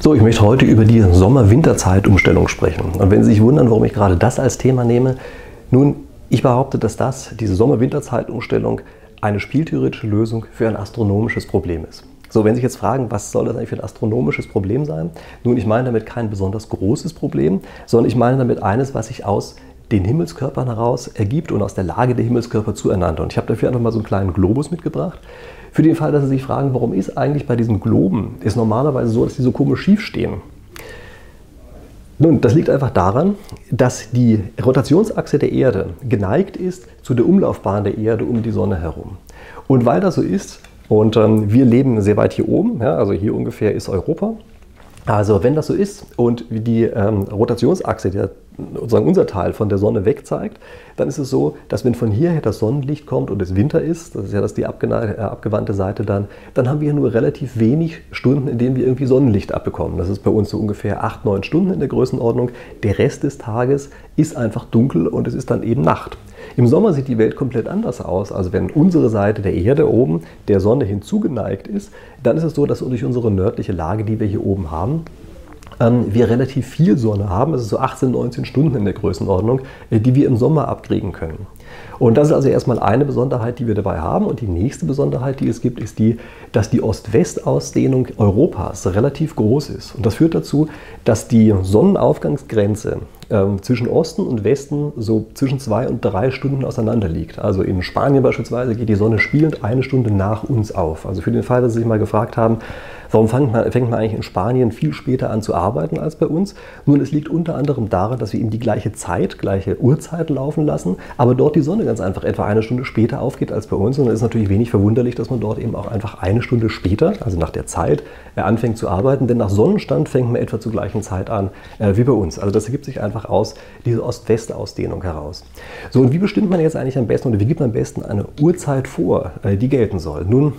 So, ich möchte heute über die Sommer-Winterzeitumstellung sprechen. Und wenn Sie sich wundern, warum ich gerade das als Thema nehme, nun, ich behaupte, dass das, diese Sommer-Winterzeitumstellung, eine spieltheoretische Lösung für ein astronomisches Problem ist. So, wenn Sie sich jetzt fragen, was soll das eigentlich für ein astronomisches Problem sein? Nun, ich meine damit kein besonders großes Problem, sondern ich meine damit eines, was sich aus den Himmelskörpern heraus ergibt und aus der Lage der Himmelskörper zueinander. Und ich habe dafür einfach mal so einen kleinen Globus mitgebracht. Für den Fall, dass Sie sich fragen, warum ist eigentlich bei diesen Globen ist normalerweise so, dass die so komisch schief stehen. Nun, das liegt einfach daran, dass die Rotationsachse der Erde geneigt ist zu der Umlaufbahn der Erde um die Sonne herum. Und weil das so ist, und ähm, wir leben sehr weit hier oben, ja, also hier ungefähr ist Europa, also wenn das so ist und die ähm, Rotationsachse, der, sozusagen unser Teil von der Sonne weg zeigt, dann ist es so, dass wenn von hierher das Sonnenlicht kommt und es Winter ist, das ist ja das die äh, abgewandte Seite dann, dann haben wir nur relativ wenig Stunden, in denen wir irgendwie Sonnenlicht abbekommen. Das ist bei uns so ungefähr 8, 9 Stunden in der Größenordnung. Der Rest des Tages ist einfach dunkel und es ist dann eben Nacht. Im Sommer sieht die Welt komplett anders aus. Also wenn unsere Seite der Erde oben der Sonne hinzugeneigt ist, dann ist es so, dass durch unsere nördliche Lage, die wir hier oben haben, ähm, wir relativ viel Sonne haben. Es ist so 18, 19 Stunden in der Größenordnung, äh, die wir im Sommer abkriegen können. Und das ist also erstmal eine Besonderheit, die wir dabei haben. Und die nächste Besonderheit, die es gibt, ist die, dass die Ost-West-Ausdehnung Europas relativ groß ist. Und das führt dazu, dass die Sonnenaufgangsgrenze ähm, zwischen Osten und Westen so zwischen zwei und drei Stunden auseinander liegt. Also in Spanien beispielsweise geht die Sonne spielend eine Stunde nach uns auf. Also für den Fall, dass Sie sich mal gefragt haben, Warum fängt man, fängt man, eigentlich in Spanien viel später an zu arbeiten als bei uns? Nun, es liegt unter anderem daran, dass wir eben die gleiche Zeit, gleiche Uhrzeit laufen lassen, aber dort die Sonne ganz einfach etwa eine Stunde später aufgeht als bei uns. Und dann ist natürlich wenig verwunderlich, dass man dort eben auch einfach eine Stunde später, also nach der Zeit, äh, anfängt zu arbeiten. Denn nach Sonnenstand fängt man etwa zur gleichen Zeit an äh, wie bei uns. Also das ergibt sich einfach aus dieser Ost-West-Ausdehnung heraus. So, und wie bestimmt man jetzt eigentlich am besten oder wie gibt man am besten eine Uhrzeit vor, äh, die gelten soll? Nun,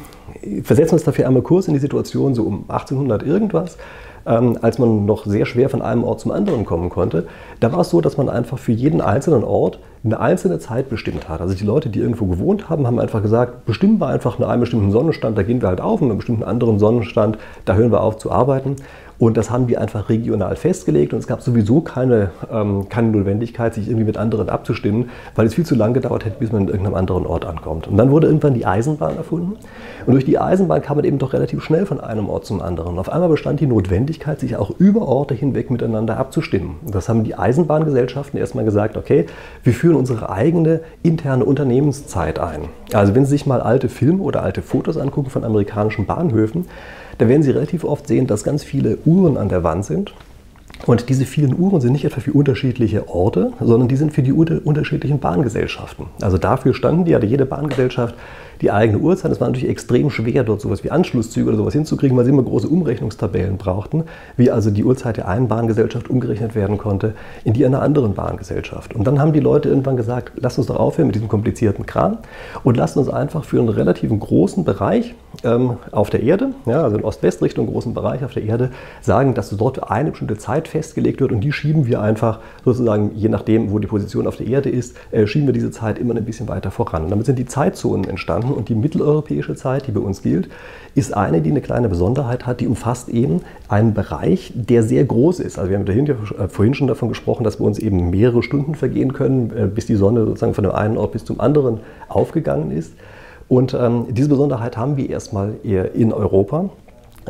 versetzen wir uns dafür einmal kurz in die Situation, so um 1800 irgendwas, ähm, als man noch sehr schwer von einem Ort zum anderen kommen konnte. Da war es so, dass man einfach für jeden einzelnen Ort eine einzelne Zeit bestimmt hat. Also die Leute, die irgendwo gewohnt haben, haben einfach gesagt, bestimmen wir einfach einen bestimmten Sonnenstand, da gehen wir halt auf, und einen bestimmten anderen Sonnenstand, da hören wir auf zu arbeiten. Und das haben die einfach regional festgelegt und es gab sowieso keine, ähm, keine Notwendigkeit, sich irgendwie mit anderen abzustimmen, weil es viel zu lange gedauert hätte, bis man in irgendeinem anderen Ort ankommt. Und dann wurde irgendwann die Eisenbahn erfunden und durch die Eisenbahn kam man eben doch relativ schnell von einem Ort zum anderen. Und auf einmal bestand die Notwendigkeit, sich auch über Orte hinweg miteinander abzustimmen. Und das haben die Eisenbahngesellschaften erstmal gesagt, okay, wir führen unsere eigene interne Unternehmenszeit ein. Also wenn Sie sich mal alte Filme oder alte Fotos angucken von amerikanischen Bahnhöfen, da werden Sie relativ oft sehen, dass ganz viele Uhren an der Wand sind. Und diese vielen Uhren sind nicht etwa für unterschiedliche Orte, sondern die sind für die unterschiedlichen Bahngesellschaften. Also dafür standen die, hatte jede Bahngesellschaft die eigene Uhrzeit. Es war natürlich extrem schwer, dort sowas wie Anschlusszüge oder sowas hinzukriegen, weil sie immer große Umrechnungstabellen brauchten, wie also die Uhrzeit der einen Bahngesellschaft umgerechnet werden konnte in die einer anderen Bahngesellschaft. Und dann haben die Leute irgendwann gesagt, lasst uns doch aufhören mit diesem komplizierten Kram und lasst uns einfach für einen relativ großen Bereich ähm, auf der Erde, ja, also in Ost-West-Richtung, großen Bereich auf der Erde, sagen, dass dort eine bestimmte Zeit festgelegt wird und die schieben wir einfach sozusagen, je nachdem, wo die Position auf der Erde ist, äh, schieben wir diese Zeit immer ein bisschen weiter voran. Und damit sind die Zeitzonen entstanden. Und die mitteleuropäische Zeit, die bei uns gilt, ist eine, die eine kleine Besonderheit hat, die umfasst eben einen Bereich, der sehr groß ist. Also wir haben dahinter, äh, vorhin schon davon gesprochen, dass bei uns eben mehrere Stunden vergehen können, äh, bis die Sonne sozusagen von dem einen Ort bis zum anderen aufgegangen ist. Und ähm, diese Besonderheit haben wir erstmal in Europa.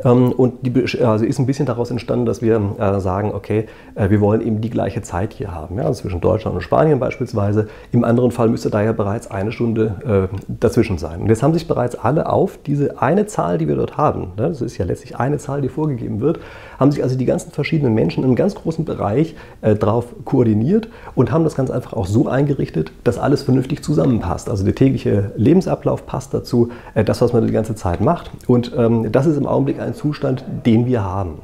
Ähm, und die also ist ein bisschen daraus entstanden, dass wir äh, sagen, okay, äh, wir wollen eben die gleiche Zeit hier haben, ja, also zwischen Deutschland und Spanien beispielsweise. Im anderen Fall müsste da ja bereits eine Stunde äh, dazwischen sein. Und jetzt haben sich bereits alle auf diese eine Zahl, die wir dort haben, ne, das ist ja letztlich eine Zahl, die vorgegeben wird, haben sich also die ganzen verschiedenen Menschen in einem ganz großen Bereich drauf koordiniert und haben das ganz einfach auch so eingerichtet, dass alles vernünftig zusammenpasst. Also der tägliche Lebensablauf passt dazu, das, was man die ganze Zeit macht. Und ähm, das ist im Augenblick ein Zustand, den wir haben.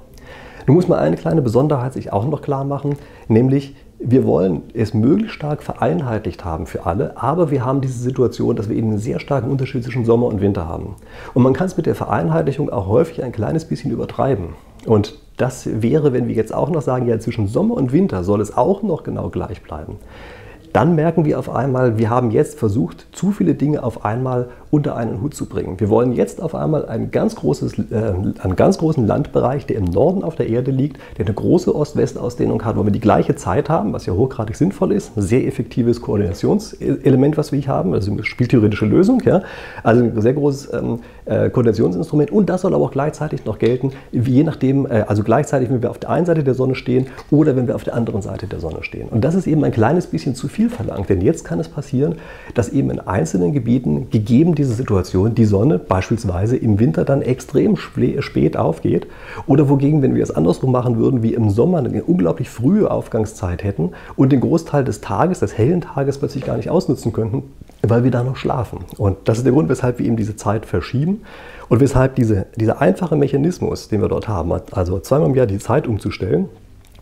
Nun muss man eine kleine Besonderheit sich auch noch klar machen, nämlich wir wollen es möglichst stark vereinheitlicht haben für alle, aber wir haben diese Situation, dass wir eben einen sehr starken Unterschied zwischen Sommer und Winter haben. Und man kann es mit der Vereinheitlichung auch häufig ein kleines bisschen übertreiben. Und das wäre, wenn wir jetzt auch noch sagen, ja, zwischen Sommer und Winter soll es auch noch genau gleich bleiben. Dann merken wir auf einmal, wir haben jetzt versucht, zu viele Dinge auf einmal unter einen Hut zu bringen. Wir wollen jetzt auf einmal ein ganz großes, äh, einen ganz großen Landbereich, der im Norden auf der Erde liegt, der eine große Ost-West-Ausdehnung hat, wo wir die gleiche Zeit haben, was ja hochgradig sinnvoll ist, ein sehr effektives Koordinationselement, was wir hier haben, also eine spieltheoretische Lösung, ja? also ein sehr großes ähm, äh, Koordinationsinstrument und das soll aber auch gleichzeitig noch gelten, je nachdem, äh, also gleichzeitig, wenn wir auf der einen Seite der Sonne stehen oder wenn wir auf der anderen Seite der Sonne stehen. Und das ist eben ein kleines bisschen zu viel verlangt, denn jetzt kann es passieren, dass eben in einzelnen Gebieten, gegeben diese Situation, die Sonne beispielsweise im Winter dann extrem spät aufgeht oder wogegen, wenn wir es andersrum machen würden, wie im Sommer eine unglaublich frühe Aufgangszeit hätten und den Großteil des Tages, des hellen Tages plötzlich gar nicht ausnutzen könnten, weil wir da noch schlafen. Und das ist der Grund, weshalb wir eben diese Zeit verschieben und weshalb diese, dieser einfache Mechanismus, den wir dort haben, also zweimal im Jahr die Zeit umzustellen,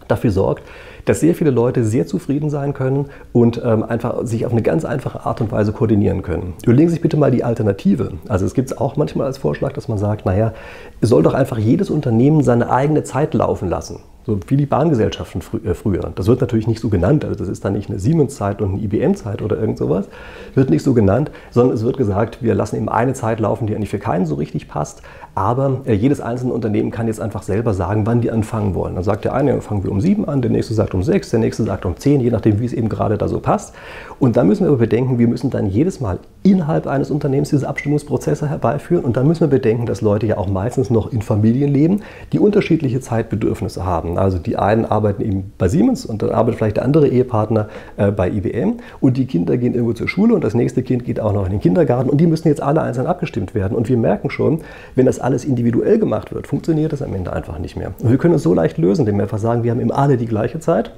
dafür sorgt, dass sehr viele Leute sehr zufrieden sein können und ähm, einfach sich auf eine ganz einfache Art und Weise koordinieren können. Überlegen Sie sich bitte mal die Alternative. Also es gibt es auch manchmal als Vorschlag, dass man sagt, naja, soll doch einfach jedes Unternehmen seine eigene Zeit laufen lassen. So wie die Bahngesellschaften frü äh, früher. Das wird natürlich nicht so genannt, also das ist dann nicht eine Siemens-Zeit und eine IBM-Zeit oder irgend sowas. Wird nicht so genannt, sondern es wird gesagt, wir lassen eben eine Zeit laufen, die eigentlich für keinen so richtig passt. Aber äh, jedes einzelne Unternehmen kann jetzt einfach selber sagen, wann die anfangen wollen. Dann sagt der eine, fangen wir um sieben an, der nächste sagt um sechs, der nächste sagt um zehn, je nachdem, wie es eben gerade da so passt. Und dann müssen wir aber bedenken, wir müssen dann jedes Mal innerhalb eines Unternehmens diese Abstimmungsprozesse herbeiführen. Und dann müssen wir bedenken, dass Leute ja auch meistens noch in Familien leben, die unterschiedliche Zeitbedürfnisse haben. Also die einen arbeiten eben bei Siemens und dann arbeitet vielleicht der andere Ehepartner äh, bei IBM und die Kinder gehen irgendwo zur Schule und das nächste Kind geht auch noch in den Kindergarten und die müssen jetzt alle einzeln abgestimmt werden. Und wir merken schon, wenn das alles individuell gemacht wird, funktioniert das am Ende einfach nicht mehr. Und wir können es so leicht lösen, indem wir einfach sagen, wir haben eben alle die gleiche Zeit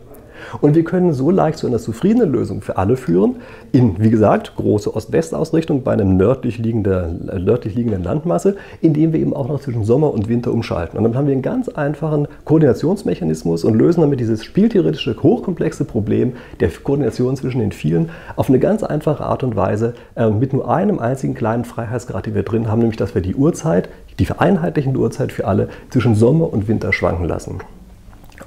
und wir können so leicht zu einer zufriedenen Lösung für alle führen, in, wie gesagt, große Ost-West-Ausrichtung bei einer nördlich, liegender, äh, nördlich liegenden Landmasse, indem wir eben auch noch zwischen Sommer und Winter umschalten. Und dann haben wir einen ganz einfachen Koordinationsmechanismus und lösen damit dieses spieltheoretische, hochkomplexe Problem der Koordination zwischen den vielen auf eine ganz einfache Art und Weise äh, mit nur einem einzigen kleinen Freiheitsgrad, den wir drin haben, nämlich dass wir die Uhrzeit, die vereinheitlichende Uhrzeit für alle zwischen Sommer und Winter schwanken lassen.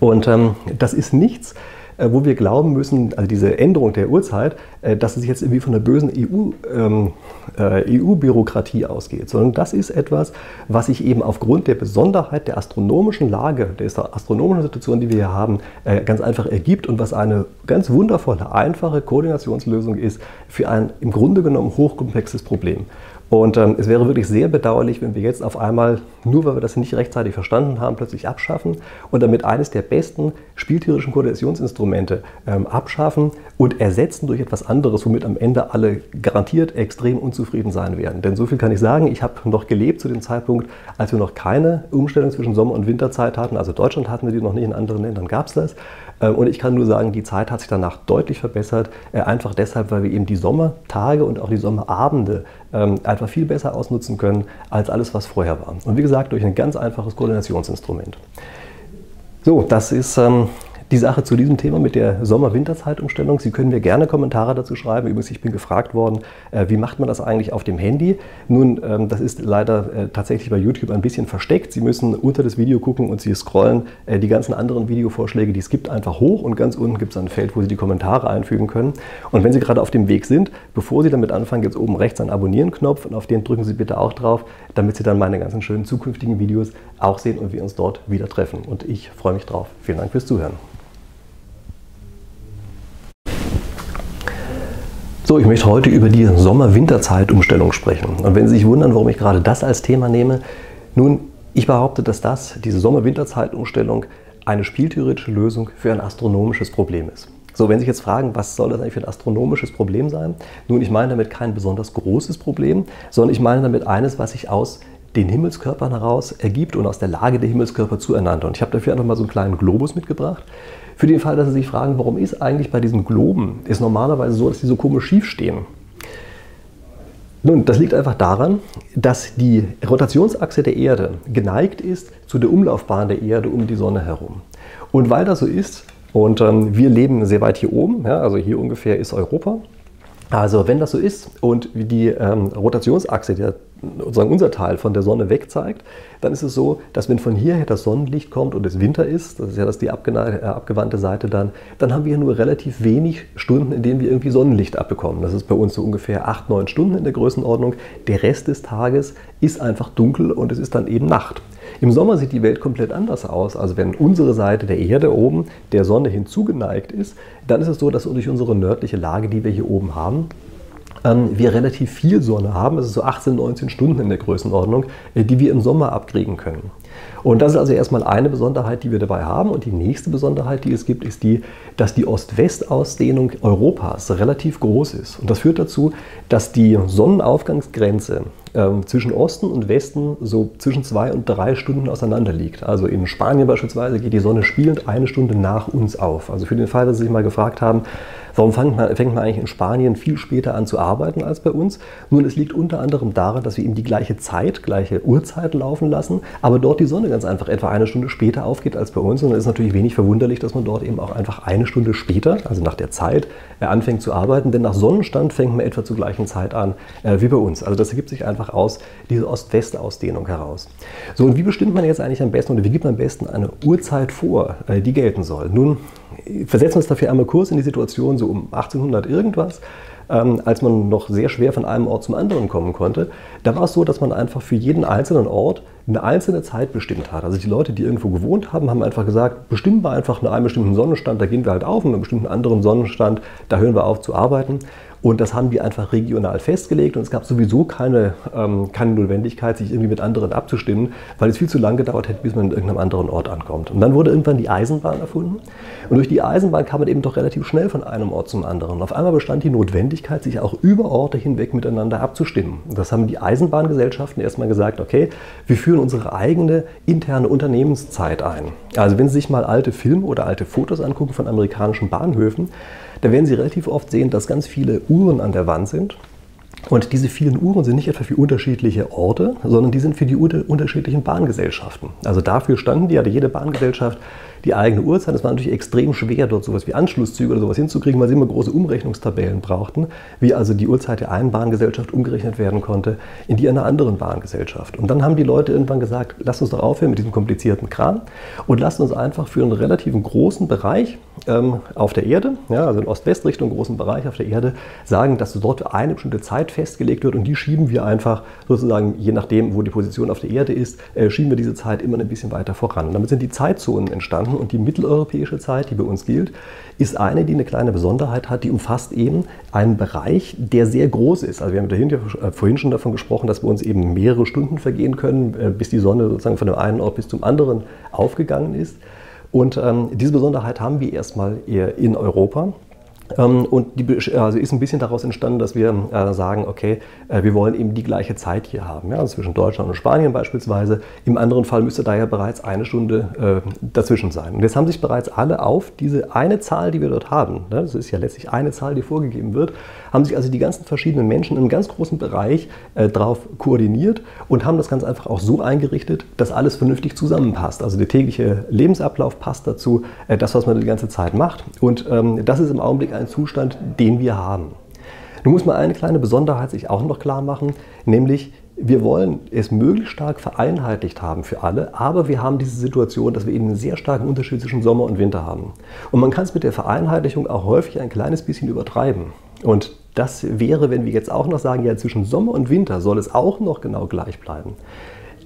Und ähm, das ist nichts, wo wir glauben müssen, also diese Änderung der Uhrzeit, äh, dass es jetzt irgendwie von der bösen EU, ähm, äh, EU-Bürokratie ausgeht, sondern das ist etwas, was sich eben aufgrund der Besonderheit der astronomischen Lage, der astronomischen Situation, die wir hier haben, äh, ganz einfach ergibt und was eine ganz wundervolle, einfache Koordinationslösung ist für ein im Grunde genommen hochkomplexes Problem. Und ähm, es wäre wirklich sehr bedauerlich, wenn wir jetzt auf einmal, nur weil wir das nicht rechtzeitig verstanden haben, plötzlich abschaffen und damit eines der besten spieltheoretischen Koordinationsinstrumente ähm, abschaffen und ersetzen durch etwas anderes, womit am Ende alle garantiert extrem unzufrieden sein werden. Denn so viel kann ich sagen, ich habe noch gelebt zu dem Zeitpunkt, als wir noch keine Umstellung zwischen Sommer- und Winterzeit hatten. Also Deutschland hatten wir die noch nicht, in anderen Ländern gab es das. Ähm, und ich kann nur sagen, die Zeit hat sich danach deutlich verbessert, äh, einfach deshalb, weil wir eben die Sommertage und auch die Sommerabende ähm, einfach viel besser ausnutzen können als alles, was vorher war. Und wie gesagt, durch ein ganz einfaches Koordinationsinstrument. So, das ist ähm, die Sache zu diesem Thema mit der Sommer-Winter-Zeitumstellung. Sie können mir gerne Kommentare dazu schreiben. Übrigens, ich bin gefragt worden, äh, wie macht man das eigentlich auf dem Handy? Nun, ähm, das ist leider äh, tatsächlich bei YouTube ein bisschen versteckt. Sie müssen unter das Video gucken und Sie scrollen äh, die ganzen anderen Videovorschläge, die es gibt, einfach hoch und ganz unten gibt es ein Feld, wo Sie die Kommentare einfügen können. Und wenn Sie gerade auf dem Weg sind, bevor Sie damit anfangen, gibt es oben rechts einen Abonnieren-Knopf und auf den drücken Sie bitte auch drauf, damit Sie dann meine ganzen schönen zukünftigen Videos auch sehen und wir uns dort wieder treffen. Und ich freue mich drauf. Vielen Dank fürs Zuhören. So, ich möchte heute über die Sommer-Winter-Zeitumstellung sprechen. Und wenn Sie sich wundern, warum ich gerade das als Thema nehme, nun, ich behaupte, dass das, diese Sommer-Winter-Zeitumstellung, eine spieltheoretische Lösung für ein astronomisches Problem ist. So, wenn Sie sich jetzt fragen, was soll das eigentlich für ein astronomisches Problem sein? Nun, ich meine damit kein besonders großes Problem, sondern ich meine damit eines, was sich aus den Himmelskörpern heraus ergibt und aus der Lage der Himmelskörper zueinander. Und ich habe dafür einfach mal so einen kleinen Globus mitgebracht. Für den Fall, dass Sie sich fragen, warum ist eigentlich bei diesen Globen ist normalerweise so, dass die so komisch schief stehen. Nun, das liegt einfach daran, dass die Rotationsachse der Erde geneigt ist zu der Umlaufbahn der Erde um die Sonne herum. Und weil das so ist, und ähm, wir leben sehr weit hier oben, ja, also hier ungefähr ist Europa, Also wenn das so ist und die ähm, Rotationsachse, der, sozusagen unser Teil von der Sonne weg zeigt, dann ist es so, dass wenn von hierher das Sonnenlicht kommt und es Winter ist, das ist ja das die äh, abgewandte Seite dann, dann haben wir nur relativ wenig Stunden, in denen wir irgendwie Sonnenlicht abbekommen. Das ist bei uns so ungefähr acht, neun Stunden in der Größenordnung. Der Rest des Tages ist einfach dunkel und es ist dann eben Nacht. Im Sommer sieht die Welt komplett anders aus. Also wenn unsere Seite der Erde oben der Sonne hinzugeneigt ist, dann ist es so, dass durch unsere nördliche Lage, die wir hier oben haben, ähm, wir relativ viel Sonne haben. Ist so 18, 19 Stunden in der Größenordnung, äh, die wir im Sommer abkriegen können. Und das ist also erstmal eine Besonderheit, die wir dabei haben. Und die nächste Besonderheit, die es gibt, ist die, dass die Ost-West-Ausdehnung Europas relativ groß ist. Und das führt dazu, dass die Sonnenaufgangsgrenze ähm, zwischen Osten und Westen so zwischen zwei und drei Stunden auseinander liegt. Also in Spanien beispielsweise geht die Sonne spielend eine Stunde nach uns auf. Also für den Fall, dass Sie sich mal gefragt haben, Warum fängt man, fängt man eigentlich in Spanien viel später an zu arbeiten als bei uns? Nun, es liegt unter anderem daran, dass wir eben die gleiche Zeit, gleiche Uhrzeit laufen lassen, aber dort die Sonne ganz einfach etwa eine Stunde später aufgeht als bei uns. Und es ist natürlich wenig verwunderlich, dass man dort eben auch einfach eine Stunde später, also nach der Zeit, äh, anfängt zu arbeiten. Denn nach Sonnenstand fängt man etwa zur gleichen Zeit an äh, wie bei uns. Also das ergibt sich einfach aus diese Ost-West-Ausdehnung heraus. So, und wie bestimmt man jetzt eigentlich am besten oder wie gibt man am besten eine Uhrzeit vor, äh, die gelten soll? Nun, versetzen wir uns dafür einmal kurz in die Situation so um 1800 irgendwas, ähm, als man noch sehr schwer von einem Ort zum anderen kommen konnte. Da war es so, dass man einfach für jeden einzelnen Ort eine einzelne Zeit bestimmt hat. Also die Leute, die irgendwo gewohnt haben, haben einfach gesagt, bestimmen wir einfach einen bestimmten Sonnenstand, da gehen wir halt auf, und einen bestimmten anderen Sonnenstand, da hören wir auf zu arbeiten. Und das haben die einfach regional festgelegt und es gab sowieso keine, ähm, keine Notwendigkeit, sich irgendwie mit anderen abzustimmen, weil es viel zu lange gedauert hätte, bis man in irgendeinem anderen Ort ankommt. Und dann wurde irgendwann die Eisenbahn erfunden und durch die Eisenbahn kam man eben doch relativ schnell von einem Ort zum anderen. Auf einmal bestand die Notwendigkeit, sich auch über Orte hinweg miteinander abzustimmen. Und das haben die Eisenbahngesellschaften erstmal gesagt, okay, wir führen unsere eigene interne Unternehmenszeit ein. Also wenn Sie sich mal alte Filme oder alte Fotos angucken von amerikanischen Bahnhöfen, da werden Sie relativ oft sehen, dass ganz viele Uhren an der Wand sind. Und diese vielen Uhren sind nicht etwa für unterschiedliche Orte, sondern die sind für die unterschiedlichen Bahngesellschaften. Also dafür standen die, hatte jede Bahngesellschaft die eigene Uhrzeit. Es war natürlich extrem schwer, dort sowas wie Anschlusszüge oder sowas hinzukriegen, weil sie immer große Umrechnungstabellen brauchten, wie also die Uhrzeit der einen Bahngesellschaft umgerechnet werden konnte in die einer anderen Bahngesellschaft. Und dann haben die Leute irgendwann gesagt, lasst uns doch aufhören mit diesem komplizierten Kram und lasst uns einfach für einen relativen großen Bereich ähm, auf der Erde, ja, also in Ost-West-Richtung, großen Bereich auf der Erde, sagen, dass dort eine bestimmte Zeit festgelegt wird und die schieben wir einfach sozusagen, je nachdem, wo die Position auf der Erde ist, äh, schieben wir diese Zeit immer ein bisschen weiter voran. Und damit sind die Zeitzonen entstanden und die mitteleuropäische Zeit, die bei uns gilt, ist eine, die eine kleine Besonderheit hat, die umfasst eben einen Bereich, der sehr groß ist. Also wir haben dahinter, äh, vorhin schon davon gesprochen, dass bei uns eben mehrere Stunden vergehen können, äh, bis die Sonne sozusagen von dem einen Ort bis zum anderen aufgegangen ist. Und ähm, diese Besonderheit haben wir erstmal in Europa. Ähm, und die also ist ein bisschen daraus entstanden, dass wir äh, sagen, okay, äh, wir wollen eben die gleiche Zeit hier haben, ja, zwischen Deutschland und Spanien beispielsweise. Im anderen Fall müsste da ja bereits eine Stunde äh, dazwischen sein. Und jetzt haben sich bereits alle auf diese eine Zahl, die wir dort haben, ne, das ist ja letztlich eine Zahl, die vorgegeben wird, haben sich also die ganzen verschiedenen Menschen in einem ganz großen Bereich drauf koordiniert und haben das ganz einfach auch so eingerichtet, dass alles vernünftig zusammenpasst. Also der tägliche Lebensablauf passt dazu, das, was man die ganze Zeit macht. Und ähm, das ist im Augenblick ein Zustand, den wir haben. Nun muss man eine kleine Besonderheit sich auch noch klar machen, nämlich wir wollen es möglichst stark vereinheitlicht haben für alle, aber wir haben diese Situation, dass wir eben einen sehr starken Unterschied zwischen Sommer und Winter haben. Und man kann es mit der Vereinheitlichung auch häufig ein kleines bisschen übertreiben. Und das wäre, wenn wir jetzt auch noch sagen, ja, zwischen Sommer und Winter soll es auch noch genau gleich bleiben.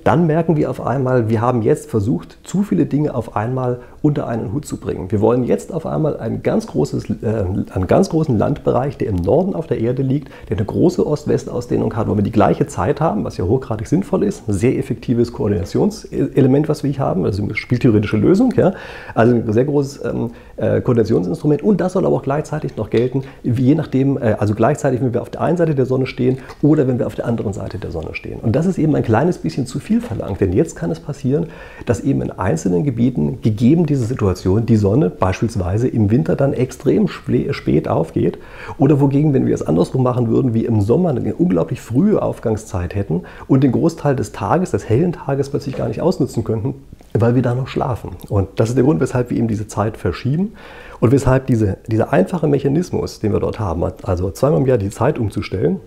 Dann merken wir auf einmal, wir haben jetzt versucht, zu viele Dinge auf einmal unter einen Hut zu bringen. Wir wollen jetzt auf einmal ein ganz großes, äh, einen ganz großen Landbereich, der im Norden auf der Erde liegt, der eine große Ost-West-Ausdehnung hat, wo wir die gleiche Zeit haben, was ja hochgradig sinnvoll ist. Ein sehr effektives Koordinationselement, was wir hier haben, also eine spieltheoretische Lösung. Ja? Also ein sehr großes ähm, äh, Koordinationsinstrument. Und das soll aber auch gleichzeitig noch gelten, je nachdem, äh, also gleichzeitig, wenn wir auf der einen Seite der Sonne stehen oder wenn wir auf der anderen Seite der Sonne stehen. Und das ist eben ein kleines bisschen zu viel verlangt, denn jetzt kann es passieren, dass eben in einzelnen Gebieten gegeben diese Situation die Sonne beispielsweise im Winter dann extrem spät aufgeht oder wogegen, wenn wir es andersrum machen würden, wie im Sommer eine unglaublich frühe Aufgangszeit hätten und den Großteil des Tages, des hellen Tages plötzlich gar nicht ausnutzen könnten, weil wir da noch schlafen. Und das ist der Grund, weshalb wir eben diese Zeit verschieben und weshalb diese, dieser einfache Mechanismus, den wir dort haben, also zweimal im Jahr die Zeit umzustellen,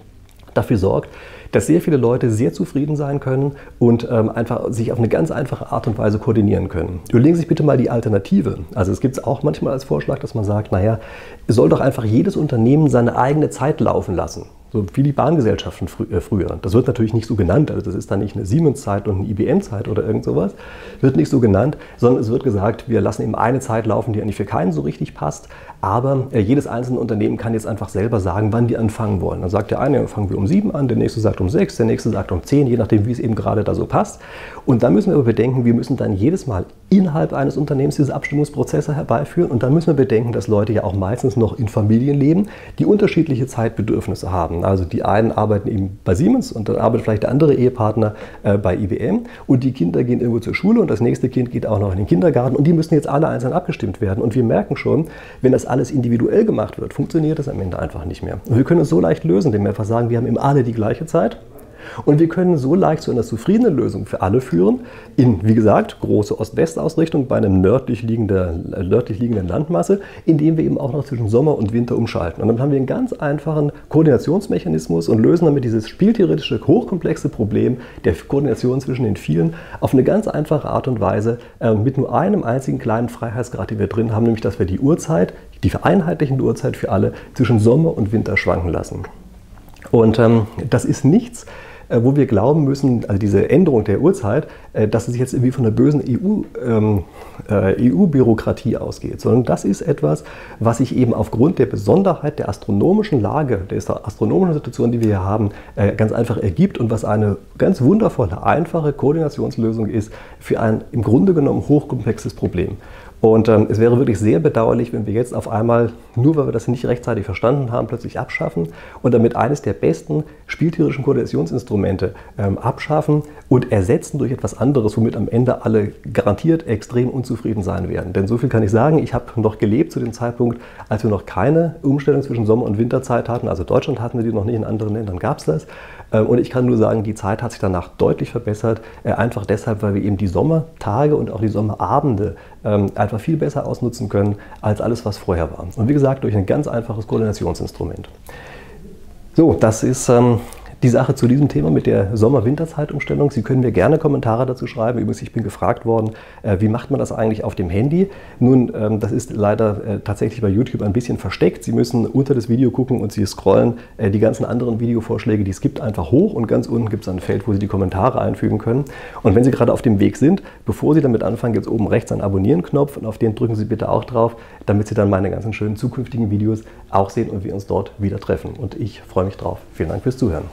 dafür sorgt, dass sehr viele Leute sehr zufrieden sein können und ähm, einfach sich auf eine ganz einfache Art und Weise koordinieren können. Überlegen Sie sich bitte mal die Alternative. Also es gibt es auch manchmal als Vorschlag, dass man sagt, naja, es soll doch einfach jedes Unternehmen seine eigene Zeit laufen lassen. So wie die Bahngesellschaften frü äh, früher. Das wird natürlich nicht so genannt, also das ist dann nicht eine Siemens-Zeit und eine IBM-Zeit oder irgend sowas. Wird nicht so genannt, sondern es wird gesagt, wir lassen eben eine Zeit laufen, die eigentlich für keinen so richtig passt. Aber äh, jedes einzelne Unternehmen kann jetzt einfach selber sagen, wann die anfangen wollen. Dann sagt der eine, fangen wir um sieben an, der nächste sagt um sechs, der nächste sagt um zehn, je nachdem, wie es eben gerade da so passt. Und dann müssen wir aber bedenken, wir müssen dann jedes Mal innerhalb eines Unternehmens diese Abstimmungsprozesse herbeiführen. Und dann müssen wir bedenken, dass Leute ja auch meistens noch in Familien leben, die unterschiedliche Zeitbedürfnisse haben. Also die einen arbeiten eben bei Siemens und dann arbeitet vielleicht der andere Ehepartner äh, bei IBM und die Kinder gehen irgendwo zur Schule und das nächste Kind geht auch noch in den Kindergarten und die müssen jetzt alle einzeln abgestimmt werden. Und wir merken schon, wenn das alles individuell gemacht wird, funktioniert das am Ende einfach nicht mehr. Und wir können es so leicht lösen, indem wir einfach sagen, wir haben eben alle die gleiche Zeit. Und wir können so leicht zu einer zufriedenen Lösung für alle führen, in, wie gesagt, große Ost-West-Ausrichtung bei einer nördlich, liegender, nördlich liegenden Landmasse, indem wir eben auch noch zwischen Sommer und Winter umschalten. Und dann haben wir einen ganz einfachen Koordinationsmechanismus und lösen damit dieses spieltheoretische, hochkomplexe Problem der Koordination zwischen den vielen auf eine ganz einfache Art und Weise äh, mit nur einem einzigen kleinen Freiheitsgrad, den wir drin haben, nämlich dass wir die Uhrzeit, die vereinheitlichende Uhrzeit für alle zwischen Sommer und Winter schwanken lassen. Und ähm, das ist nichts, wo wir glauben müssen, also diese Änderung der Uhrzeit, äh, dass es jetzt irgendwie von der bösen EU-Bürokratie ähm, äh, EU ausgeht, sondern das ist etwas, was sich eben aufgrund der Besonderheit der astronomischen Lage, der astronomischen Situation, die wir hier haben, ganz einfach ergibt und was eine ganz wundervolle, einfache Koordinationslösung ist für ein im Grunde genommen hochkomplexes Problem. Und ähm, es wäre wirklich sehr bedauerlich, wenn wir jetzt auf einmal, nur weil wir das nicht rechtzeitig verstanden haben, plötzlich abschaffen und damit eines der besten spieltheoretischen Koordinationsinstrumente ähm, abschaffen und ersetzen durch etwas anderes, womit am Ende alle garantiert extrem unzufrieden sein werden. Denn so viel kann ich sagen, ich habe noch gelebt zu dem Zeitpunkt, als wir noch keine Umstellung zwischen Sommer- und Winterzeit hatten. Also Deutschland hatten wir die noch nicht, in anderen Ländern gab es das. Ähm, und ich kann nur sagen, die Zeit hat sich danach deutlich verbessert, äh, einfach deshalb, weil wir eben die Sommertage und auch die Sommerabende ähm, einfach viel besser ausnutzen können als alles, was vorher war. Und wie gesagt, durch ein ganz einfaches Koordinationsinstrument. So, das ist ähm, die Sache zu diesem Thema mit der Sommer-Winter-Zeitumstellung. Sie können mir gerne Kommentare dazu schreiben. Übrigens, ich bin gefragt worden, äh, wie macht man das eigentlich auf dem Handy? Nun, ähm, das ist leider äh, tatsächlich bei YouTube ein bisschen versteckt. Sie müssen unter das Video gucken und Sie scrollen äh, die ganzen anderen Videovorschläge, die es gibt, einfach hoch und ganz unten gibt es ein Feld, wo Sie die Kommentare einfügen können. Und wenn Sie gerade auf dem Weg sind, bevor Sie damit anfangen, gibt es oben rechts einen Abonnieren-Knopf und auf den drücken Sie bitte auch drauf, damit Sie dann meine ganzen schönen zukünftigen Videos auch sehen und wir uns dort wieder treffen. Und ich freue mich drauf. Vielen Dank fürs Zuhören.